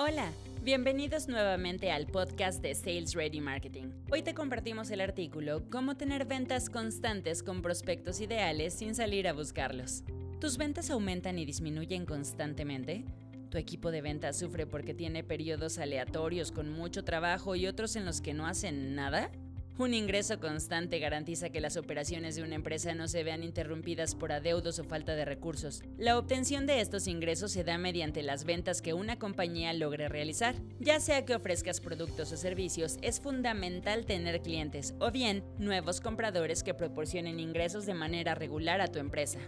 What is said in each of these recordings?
Hola, bienvenidos nuevamente al podcast de Sales Ready Marketing. Hoy te compartimos el artículo Cómo tener ventas constantes con prospectos ideales sin salir a buscarlos. ¿Tus ventas aumentan y disminuyen constantemente? ¿Tu equipo de ventas sufre porque tiene periodos aleatorios con mucho trabajo y otros en los que no hacen nada? Un ingreso constante garantiza que las operaciones de una empresa no se vean interrumpidas por adeudos o falta de recursos. La obtención de estos ingresos se da mediante las ventas que una compañía logre realizar. Ya sea que ofrezcas productos o servicios, es fundamental tener clientes o bien nuevos compradores que proporcionen ingresos de manera regular a tu empresa.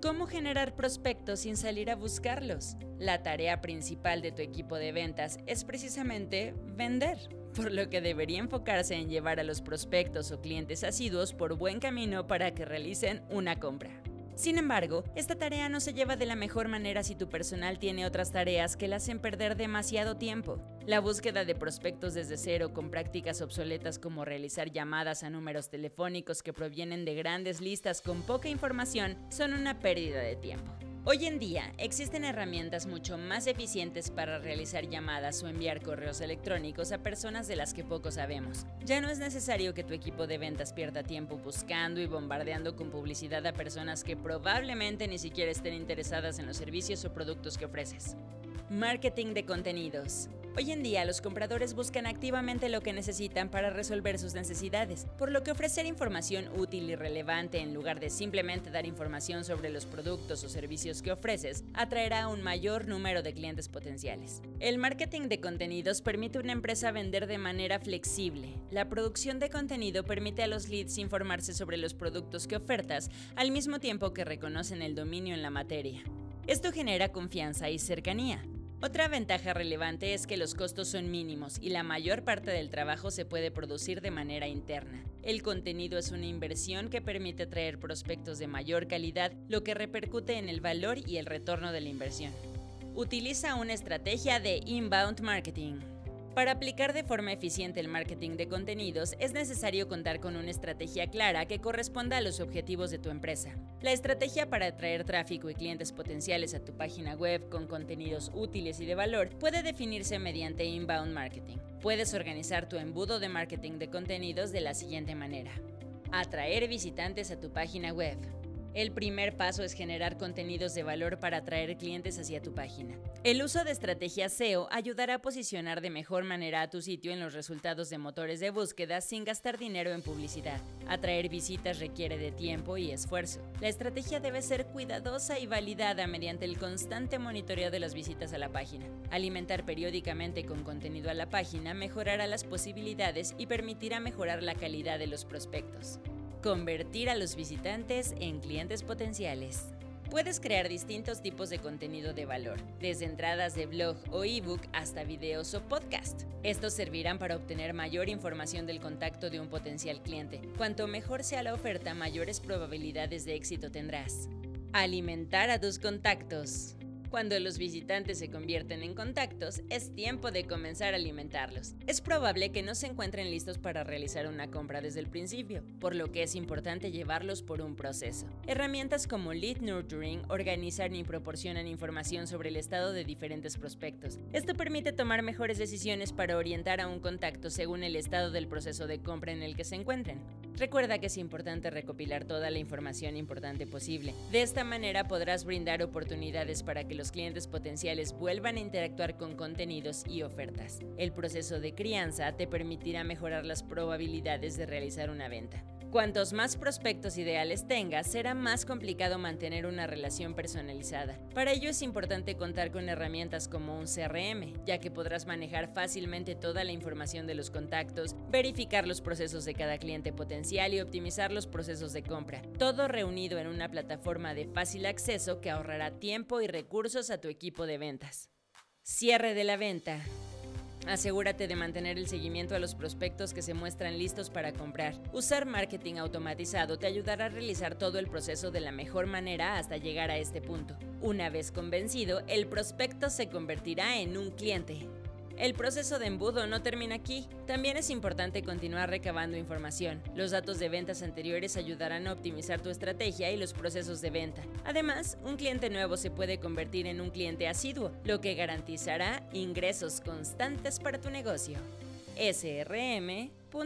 ¿Cómo generar prospectos sin salir a buscarlos? La tarea principal de tu equipo de ventas es precisamente vender por lo que debería enfocarse en llevar a los prospectos o clientes asiduos por buen camino para que realicen una compra. Sin embargo, esta tarea no se lleva de la mejor manera si tu personal tiene otras tareas que le hacen perder demasiado tiempo. La búsqueda de prospectos desde cero con prácticas obsoletas como realizar llamadas a números telefónicos que provienen de grandes listas con poca información son una pérdida de tiempo. Hoy en día existen herramientas mucho más eficientes para realizar llamadas o enviar correos electrónicos a personas de las que poco sabemos. Ya no es necesario que tu equipo de ventas pierda tiempo buscando y bombardeando con publicidad a personas que probablemente ni siquiera estén interesadas en los servicios o productos que ofreces. Marketing de contenidos. Hoy en día los compradores buscan activamente lo que necesitan para resolver sus necesidades, por lo que ofrecer información útil y relevante en lugar de simplemente dar información sobre los productos o servicios que ofreces atraerá a un mayor número de clientes potenciales. El marketing de contenidos permite a una empresa vender de manera flexible. La producción de contenido permite a los leads informarse sobre los productos que ofertas al mismo tiempo que reconocen el dominio en la materia. Esto genera confianza y cercanía. Otra ventaja relevante es que los costos son mínimos y la mayor parte del trabajo se puede producir de manera interna. El contenido es una inversión que permite atraer prospectos de mayor calidad, lo que repercute en el valor y el retorno de la inversión. Utiliza una estrategia de inbound marketing. Para aplicar de forma eficiente el marketing de contenidos es necesario contar con una estrategia clara que corresponda a los objetivos de tu empresa. La estrategia para atraer tráfico y clientes potenciales a tu página web con contenidos útiles y de valor puede definirse mediante inbound marketing. Puedes organizar tu embudo de marketing de contenidos de la siguiente manera. Atraer visitantes a tu página web. El primer paso es generar contenidos de valor para atraer clientes hacia tu página. El uso de estrategias SEO ayudará a posicionar de mejor manera a tu sitio en los resultados de motores de búsqueda sin gastar dinero en publicidad. Atraer visitas requiere de tiempo y esfuerzo. La estrategia debe ser cuidadosa y validada mediante el constante monitoreo de las visitas a la página. Alimentar periódicamente con contenido a la página mejorará las posibilidades y permitirá mejorar la calidad de los prospectos. Convertir a los visitantes en clientes potenciales. Puedes crear distintos tipos de contenido de valor, desde entradas de blog o ebook hasta videos o podcast. Estos servirán para obtener mayor información del contacto de un potencial cliente. Cuanto mejor sea la oferta, mayores probabilidades de éxito tendrás. Alimentar a tus contactos. Cuando los visitantes se convierten en contactos, es tiempo de comenzar a alimentarlos. Es probable que no se encuentren listos para realizar una compra desde el principio, por lo que es importante llevarlos por un proceso. Herramientas como Lead Nurturing organizan y proporcionan información sobre el estado de diferentes prospectos. Esto permite tomar mejores decisiones para orientar a un contacto según el estado del proceso de compra en el que se encuentren. Recuerda que es importante recopilar toda la información importante posible. De esta manera podrás brindar oportunidades para que los clientes potenciales vuelvan a interactuar con contenidos y ofertas. El proceso de crianza te permitirá mejorar las probabilidades de realizar una venta. Cuantos más prospectos ideales tengas, será más complicado mantener una relación personalizada. Para ello es importante contar con herramientas como un CRM, ya que podrás manejar fácilmente toda la información de los contactos, verificar los procesos de cada cliente potencial y optimizar los procesos de compra. Todo reunido en una plataforma de fácil acceso que ahorrará tiempo y recursos a tu equipo de ventas. Cierre de la venta. Asegúrate de mantener el seguimiento a los prospectos que se muestran listos para comprar. Usar marketing automatizado te ayudará a realizar todo el proceso de la mejor manera hasta llegar a este punto. Una vez convencido, el prospecto se convertirá en un cliente. El proceso de embudo no termina aquí. También es importante continuar recabando información. Los datos de ventas anteriores ayudarán a optimizar tu estrategia y los procesos de venta. Además, un cliente nuevo se puede convertir en un cliente asiduo, lo que garantizará ingresos constantes para tu negocio. srm.mx